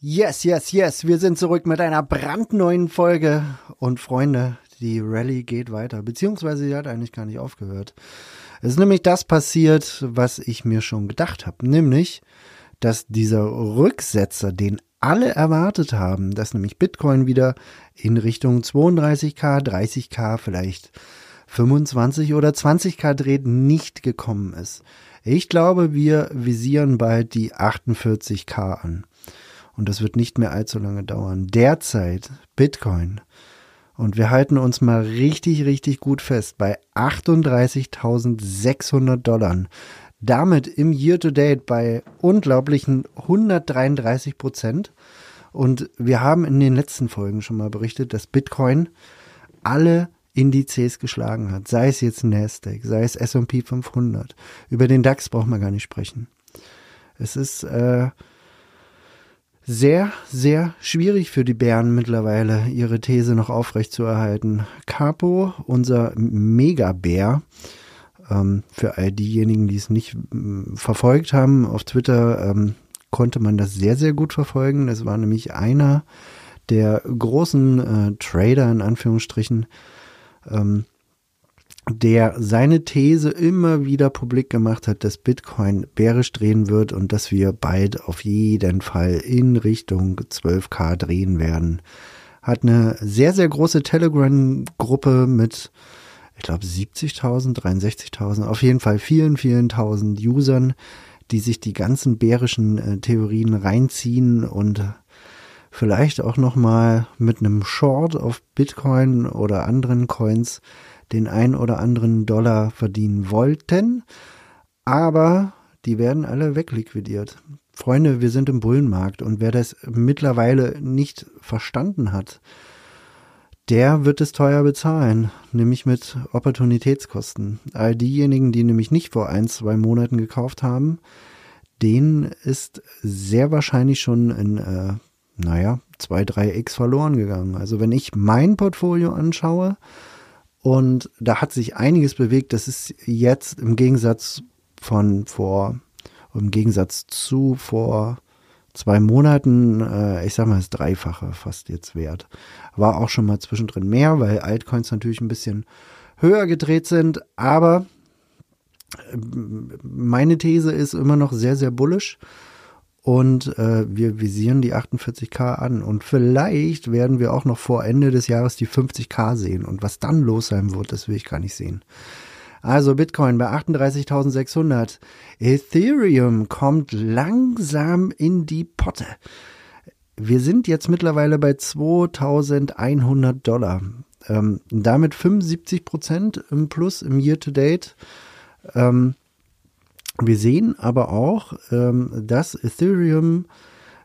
Yes, yes, yes. Wir sind zurück mit einer brandneuen Folge. Und Freunde, die Rallye geht weiter. Beziehungsweise sie hat eigentlich gar nicht aufgehört. Es ist nämlich das passiert, was ich mir schon gedacht habe. Nämlich, dass dieser Rücksetzer, den alle erwartet haben, dass nämlich Bitcoin wieder in Richtung 32k, 30k, vielleicht 25 oder 20k dreht, nicht gekommen ist. Ich glaube, wir visieren bald die 48k an. Und das wird nicht mehr allzu lange dauern. Derzeit Bitcoin. Und wir halten uns mal richtig, richtig gut fest bei 38.600 Dollar. Damit im Year-to-Date bei unglaublichen 133 Prozent. Und wir haben in den letzten Folgen schon mal berichtet, dass Bitcoin alle Indizes geschlagen hat. Sei es jetzt Nasdaq, sei es S&P 500. Über den DAX braucht man gar nicht sprechen. Es ist äh, sehr, sehr schwierig für die Bären mittlerweile, ihre These noch aufrecht zu erhalten. Capo, unser Megabär, ähm, für all diejenigen, die es nicht ähm, verfolgt haben, auf Twitter ähm, konnte man das sehr, sehr gut verfolgen. Das war nämlich einer der großen äh, Trader in Anführungsstrichen, ähm, der seine These immer wieder publik gemacht hat, dass Bitcoin bärisch drehen wird und dass wir bald auf jeden Fall in Richtung 12k drehen werden. Hat eine sehr, sehr große Telegram-Gruppe mit, ich glaube, 70.000, 63.000, auf jeden Fall vielen, vielen tausend Usern, die sich die ganzen bärischen äh, Theorien reinziehen und vielleicht auch nochmal mit einem Short auf Bitcoin oder anderen Coins den ein oder anderen Dollar verdienen wollten, aber die werden alle wegliquidiert. Freunde, wir sind im Bullenmarkt und wer das mittlerweile nicht verstanden hat, der wird es teuer bezahlen, nämlich mit Opportunitätskosten. All diejenigen, die nämlich nicht vor ein, zwei Monaten gekauft haben, denen ist sehr wahrscheinlich schon in, äh, naja, zwei, drei X verloren gegangen. Also wenn ich mein Portfolio anschaue, und da hat sich einiges bewegt. Das ist jetzt im Gegensatz von vor, im Gegensatz zu vor zwei Monaten, äh, ich sag mal, das Dreifache fast jetzt wert. War auch schon mal zwischendrin mehr, weil Altcoins natürlich ein bisschen höher gedreht sind, aber äh, meine These ist immer noch sehr, sehr bullish und äh, wir visieren die 48k an und vielleicht werden wir auch noch vor Ende des Jahres die 50k sehen und was dann los sein wird, das will ich gar nicht sehen. Also Bitcoin bei 38.600. Ethereum kommt langsam in die Potte. Wir sind jetzt mittlerweile bei 2.100 Dollar. Ähm, damit 75 Prozent im Plus im Year to Date. Ähm, wir sehen aber auch, ähm, dass Ethereum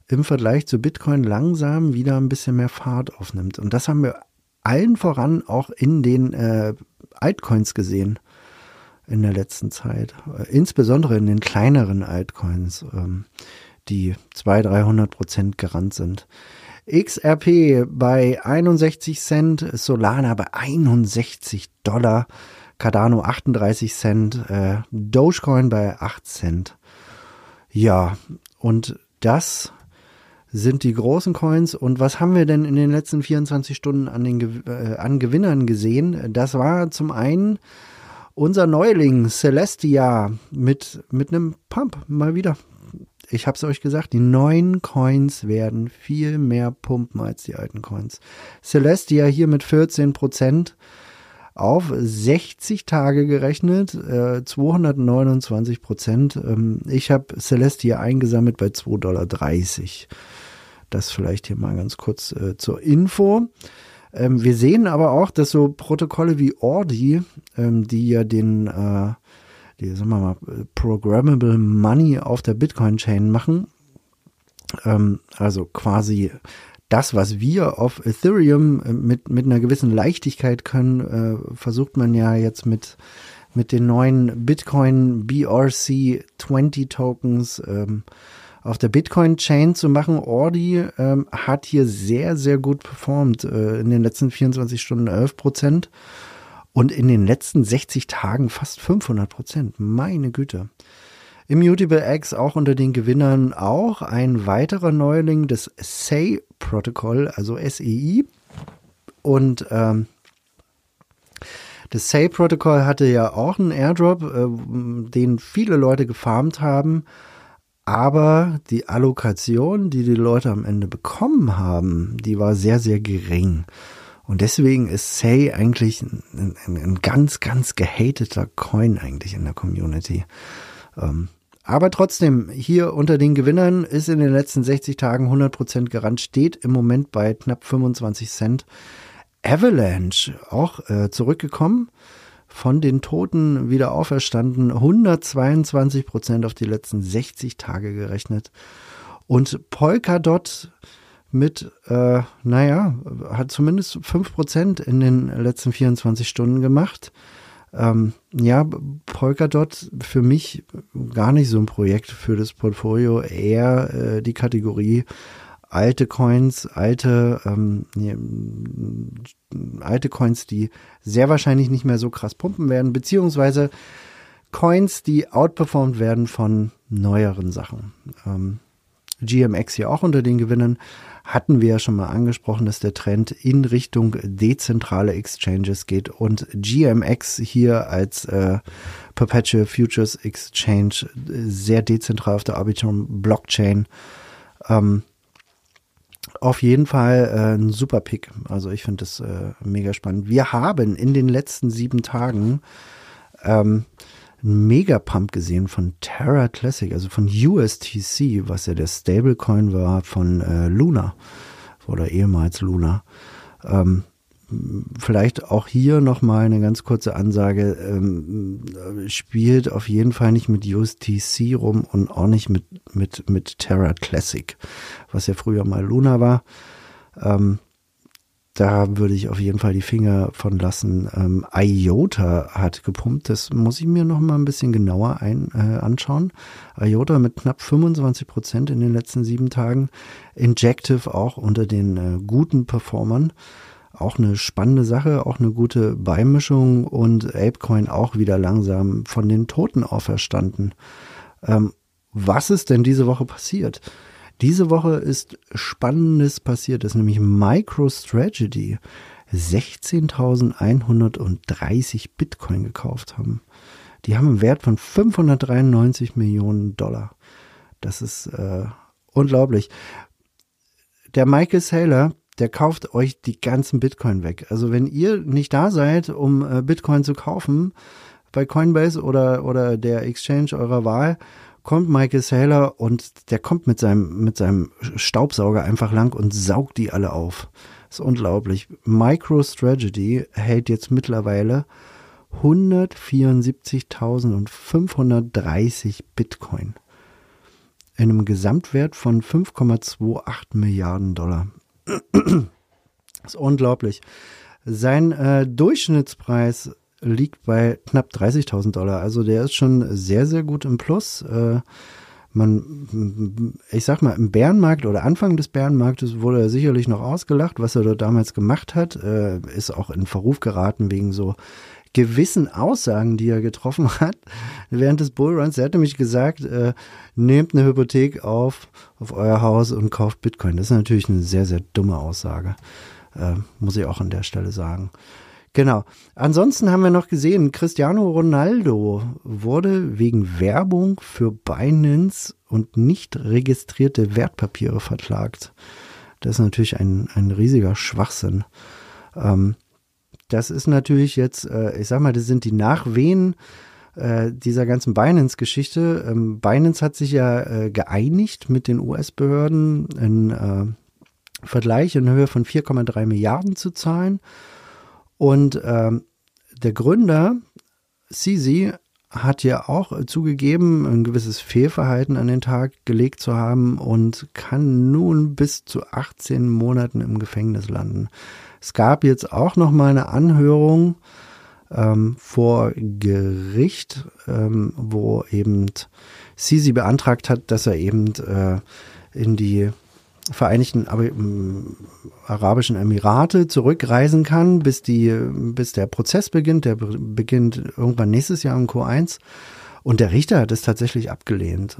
im Vergleich zu Bitcoin langsam wieder ein bisschen mehr Fahrt aufnimmt. Und das haben wir allen voran auch in den äh, Altcoins gesehen in der letzten Zeit. Äh, insbesondere in den kleineren Altcoins, ähm, die 200, 300 Prozent gerannt sind. XRP bei 61 Cent, Solana bei 61 Dollar. Cardano 38 Cent, äh, Dogecoin bei 8 Cent. Ja, und das sind die großen Coins. Und was haben wir denn in den letzten 24 Stunden an, den, äh, an Gewinnern gesehen? Das war zum einen unser Neuling Celestia mit, mit einem Pump mal wieder. Ich habe es euch gesagt, die neuen Coins werden viel mehr pumpen als die alten Coins. Celestia hier mit 14 Prozent auf 60 Tage gerechnet, äh, 229 Prozent. Ähm, ich habe Celestia eingesammelt bei 2,30 Dollar. Das vielleicht hier mal ganz kurz äh, zur Info. Ähm, wir sehen aber auch, dass so Protokolle wie Ordi, ähm, die ja den, äh, die, sagen wir mal, Programmable Money auf der Bitcoin-Chain machen, ähm, also quasi das, was wir auf Ethereum äh, mit, mit einer gewissen Leichtigkeit können, äh, versucht man ja jetzt mit, mit den neuen Bitcoin BRC 20 Tokens ähm, auf der Bitcoin-Chain zu machen. Ordi ähm, hat hier sehr, sehr gut performt. Äh, in den letzten 24 Stunden 11 Prozent und in den letzten 60 Tagen fast 500 Prozent. Meine Güte. Immutable X auch unter den Gewinnern auch ein weiterer Neuling des SEI-Protokoll, also SEI. Und ähm, das SEI-Protokoll hatte ja auch einen Airdrop, äh, den viele Leute gefarmt haben. Aber die Allokation, die die Leute am Ende bekommen haben, die war sehr, sehr gering. Und deswegen ist Say eigentlich ein, ein, ein ganz, ganz gehateter Coin eigentlich in der Community. Ähm, aber trotzdem, hier unter den Gewinnern ist in den letzten 60 Tagen 100% gerannt, steht im Moment bei knapp 25 Cent. Avalanche auch äh, zurückgekommen, von den Toten wieder auferstanden, 122% auf die letzten 60 Tage gerechnet. Und Polkadot mit, äh, naja, hat zumindest 5% in den letzten 24 Stunden gemacht. Ähm, ja, Polkadot für mich gar nicht so ein Projekt für das Portfolio, eher äh, die Kategorie alte Coins, alte, ähm, nee, alte Coins, die sehr wahrscheinlich nicht mehr so krass pumpen werden, beziehungsweise Coins, die outperformed werden von neueren Sachen. Ähm, GMX hier auch unter den Gewinnern hatten wir ja schon mal angesprochen, dass der Trend in Richtung dezentrale Exchanges geht und GMX hier als äh, Perpetual Futures Exchange sehr dezentral auf der Arbitrum Blockchain. Ähm, auf jeden Fall äh, ein super Pick. Also ich finde das äh, mega spannend. Wir haben in den letzten sieben Tagen ähm, Megapump gesehen von Terra Classic, also von USTC, was ja der Stablecoin war von äh, Luna oder ehemals Luna. Ähm, vielleicht auch hier nochmal eine ganz kurze Ansage, ähm, spielt auf jeden Fall nicht mit USTC rum und auch nicht mit, mit, mit Terra Classic, was ja früher mal Luna war. Ähm, da würde ich auf jeden Fall die Finger von lassen. Ähm, IOTA hat gepumpt, das muss ich mir noch mal ein bisschen genauer ein, äh, anschauen. IOTA mit knapp 25 Prozent in den letzten sieben Tagen. Injective auch unter den äh, guten Performern. Auch eine spannende Sache, auch eine gute Beimischung und Apecoin auch wieder langsam von den Toten auferstanden. Ähm, was ist denn diese Woche passiert? Diese Woche ist Spannendes passiert, ist nämlich MicroStrategy 16.130 Bitcoin gekauft haben. Die haben einen Wert von 593 Millionen Dollar. Das ist äh, unglaublich. Der Michael Saylor, der kauft euch die ganzen Bitcoin weg. Also wenn ihr nicht da seid, um äh, Bitcoin zu kaufen bei Coinbase oder, oder der Exchange eurer Wahl, kommt Michael Saylor und der kommt mit seinem, mit seinem Staubsauger einfach lang und saugt die alle auf. Ist unglaublich. MicroStrategy hält jetzt mittlerweile 174.530 Bitcoin. In einem Gesamtwert von 5,28 Milliarden Dollar. Ist unglaublich. Sein äh, Durchschnittspreis liegt bei knapp 30.000 Dollar. Also der ist schon sehr, sehr gut im Plus. Äh, man, ich sag mal, im Bärenmarkt oder Anfang des Bärenmarktes wurde er sicherlich noch ausgelacht, was er dort damals gemacht hat. Äh, ist auch in Verruf geraten wegen so gewissen Aussagen, die er getroffen hat während des Bullruns. Er hat nämlich gesagt, äh, nehmt eine Hypothek auf, auf euer Haus und kauft Bitcoin. Das ist natürlich eine sehr, sehr dumme Aussage. Äh, muss ich auch an der Stelle sagen. Genau. Ansonsten haben wir noch gesehen, Cristiano Ronaldo wurde wegen Werbung für Binance und nicht registrierte Wertpapiere verklagt. Das ist natürlich ein, ein riesiger Schwachsinn. Ähm, das ist natürlich jetzt, äh, ich sag mal, das sind die Nachwehen äh, dieser ganzen Binance-Geschichte. Ähm, Binance hat sich ja äh, geeinigt mit den US-Behörden, einen äh, Vergleich in Höhe von 4,3 Milliarden zu zahlen. Und ähm, der Gründer, Sisi, hat ja auch zugegeben, ein gewisses Fehlverhalten an den Tag gelegt zu haben und kann nun bis zu 18 Monaten im Gefängnis landen. Es gab jetzt auch noch mal eine Anhörung ähm, vor Gericht, ähm, wo eben Sisi beantragt hat, dass er eben äh, in die Vereinigten ähm, Arabischen Emirate zurückreisen kann, bis die, bis der Prozess beginnt. Der beginnt irgendwann nächstes Jahr im Q1. Und der Richter hat es tatsächlich abgelehnt.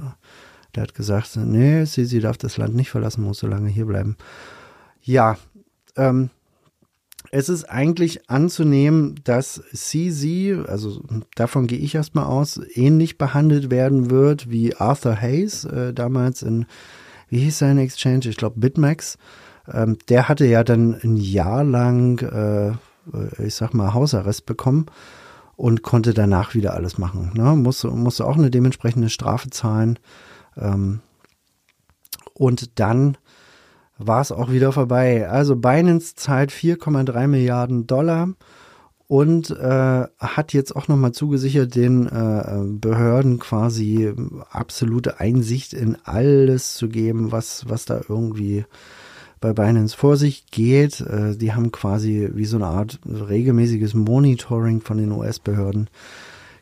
Der hat gesagt, nee, sie darf das Land nicht verlassen, muss so lange hier bleiben. Ja, ähm, es ist eigentlich anzunehmen, dass CZ, also davon gehe ich erstmal aus, ähnlich behandelt werden wird wie Arthur Hayes äh, damals in wie hieß sein Exchange? Ich glaube Bitmax. Ähm, der hatte ja dann ein Jahr lang, äh, ich sag mal, Hausarrest bekommen und konnte danach wieder alles machen. Ne? Musste, musste auch eine dementsprechende Strafe zahlen. Ähm, und dann war es auch wieder vorbei. Also Binance zahlt 4,3 Milliarden Dollar und äh, hat jetzt auch nochmal zugesichert, den äh, Behörden quasi absolute Einsicht in alles zu geben, was, was da irgendwie bei Binance vor sich geht. Äh, die haben quasi wie so eine Art regelmäßiges Monitoring von den US-Behörden.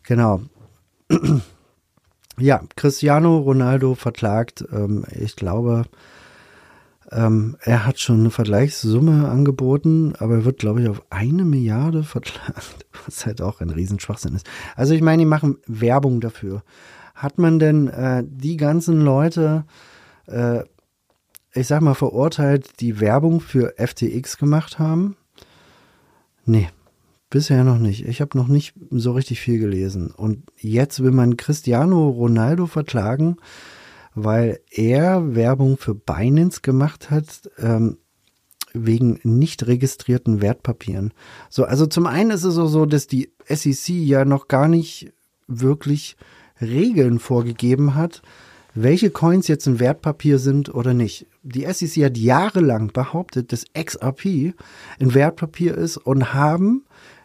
Genau. ja, Cristiano Ronaldo verklagt, ähm, ich glaube, ähm, er hat schon eine Vergleichssumme angeboten, aber er wird, glaube ich, auf eine Milliarde verklagt, was halt auch ein Riesenschwachsinn ist. Also ich meine, die machen Werbung dafür. Hat man denn äh, die ganzen Leute, äh, ich sag mal, verurteilt, die Werbung für FTX gemacht haben? Nee, bisher noch nicht. Ich habe noch nicht so richtig viel gelesen. Und jetzt will man Cristiano Ronaldo verklagen, weil er Werbung für Binance gemacht hat, ähm, wegen nicht registrierten Wertpapieren. So, also zum einen ist es so, dass die SEC ja noch gar nicht wirklich Regeln vorgegeben hat, welche Coins jetzt ein Wertpapier sind oder nicht. Die SEC hat jahrelang behauptet, dass XRP ein Wertpapier ist und haben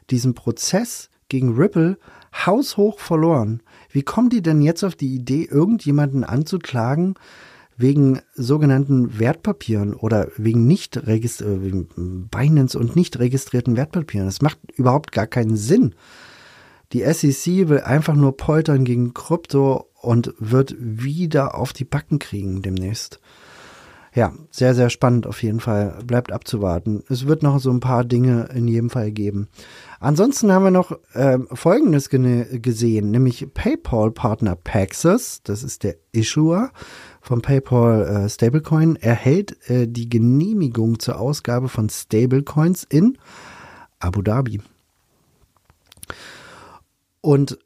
diesen Prozess gegen Ripple haushoch verloren. Wie kommen die denn jetzt auf die Idee, irgendjemanden anzuklagen wegen sogenannten Wertpapieren oder wegen nicht äh, wegen Binance und nicht registrierten Wertpapieren? Das macht überhaupt gar keinen Sinn. Die SEC will einfach nur poltern gegen Krypto und wird wieder auf die Backen kriegen demnächst. Ja, sehr, sehr spannend auf jeden Fall. Bleibt abzuwarten. Es wird noch so ein paar Dinge in jedem Fall geben. Ansonsten haben wir noch äh, Folgendes gesehen, nämlich PayPal-Partner Paxos, das ist der Issuer von PayPal äh, Stablecoin, erhält äh, die Genehmigung zur Ausgabe von Stablecoins in Abu Dhabi. Und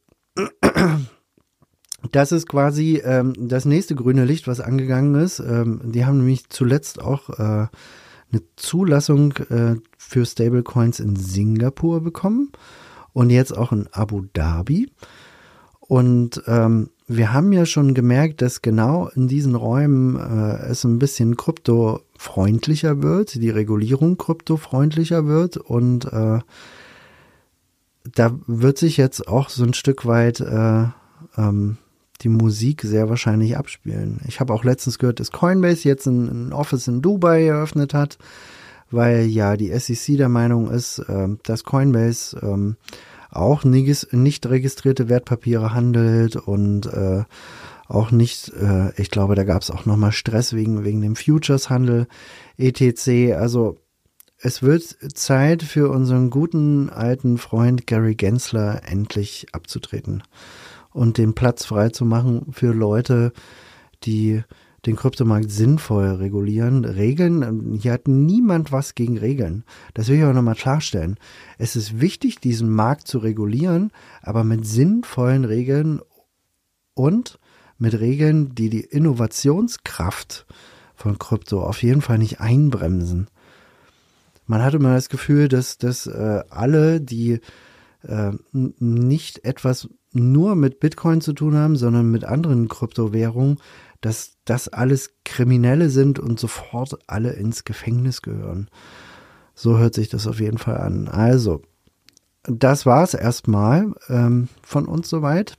das ist quasi ähm, das nächste grüne Licht, was angegangen ist. Ähm, die haben nämlich zuletzt auch äh, eine Zulassung äh, für Stablecoins in Singapur bekommen und jetzt auch in Abu Dhabi. Und ähm, wir haben ja schon gemerkt, dass genau in diesen Räumen äh, es ein bisschen kryptofreundlicher wird, die Regulierung kryptofreundlicher wird und äh, da wird sich jetzt auch so ein Stück weit äh, ähm, die Musik sehr wahrscheinlich abspielen. Ich habe auch letztens gehört, dass Coinbase jetzt ein, ein, Office in Dubai eröffnet hat, weil ja die SEC der Meinung ist, äh, dass Coinbase ähm, auch nicht, registrierte Wertpapiere handelt und äh, auch nicht, äh, ich glaube, da gab es auch nochmal Stress wegen, wegen dem Futures-Handel, etc. Also es wird Zeit für unseren guten alten Freund Gary Gensler endlich abzutreten und den Platz frei zu machen für Leute, die den Kryptomarkt sinnvoll regulieren. Regeln, hier hat niemand was gegen Regeln. Das will ich auch nochmal klarstellen. Es ist wichtig, diesen Markt zu regulieren, aber mit sinnvollen Regeln und mit Regeln, die die Innovationskraft von Krypto auf jeden Fall nicht einbremsen. Man hatte immer das Gefühl, dass, dass äh, alle, die äh, nicht etwas nur mit Bitcoin zu tun haben, sondern mit anderen Kryptowährungen, dass das alles Kriminelle sind und sofort alle ins Gefängnis gehören. So hört sich das auf jeden Fall an. Also, das war es erstmal ähm, von uns soweit.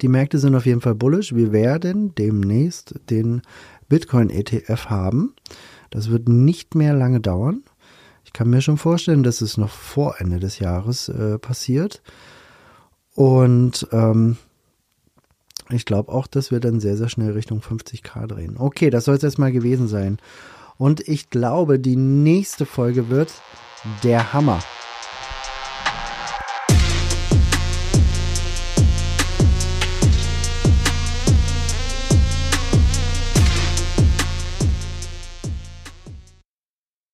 Die Märkte sind auf jeden Fall bullish. Wir werden demnächst den Bitcoin ETF haben. Das wird nicht mehr lange dauern. Ich kann mir schon vorstellen, dass es noch vor Ende des Jahres äh, passiert. Und ähm, ich glaube auch, dass wir dann sehr, sehr schnell Richtung 50k drehen. Okay, das soll es erstmal gewesen sein. Und ich glaube, die nächste Folge wird der Hammer.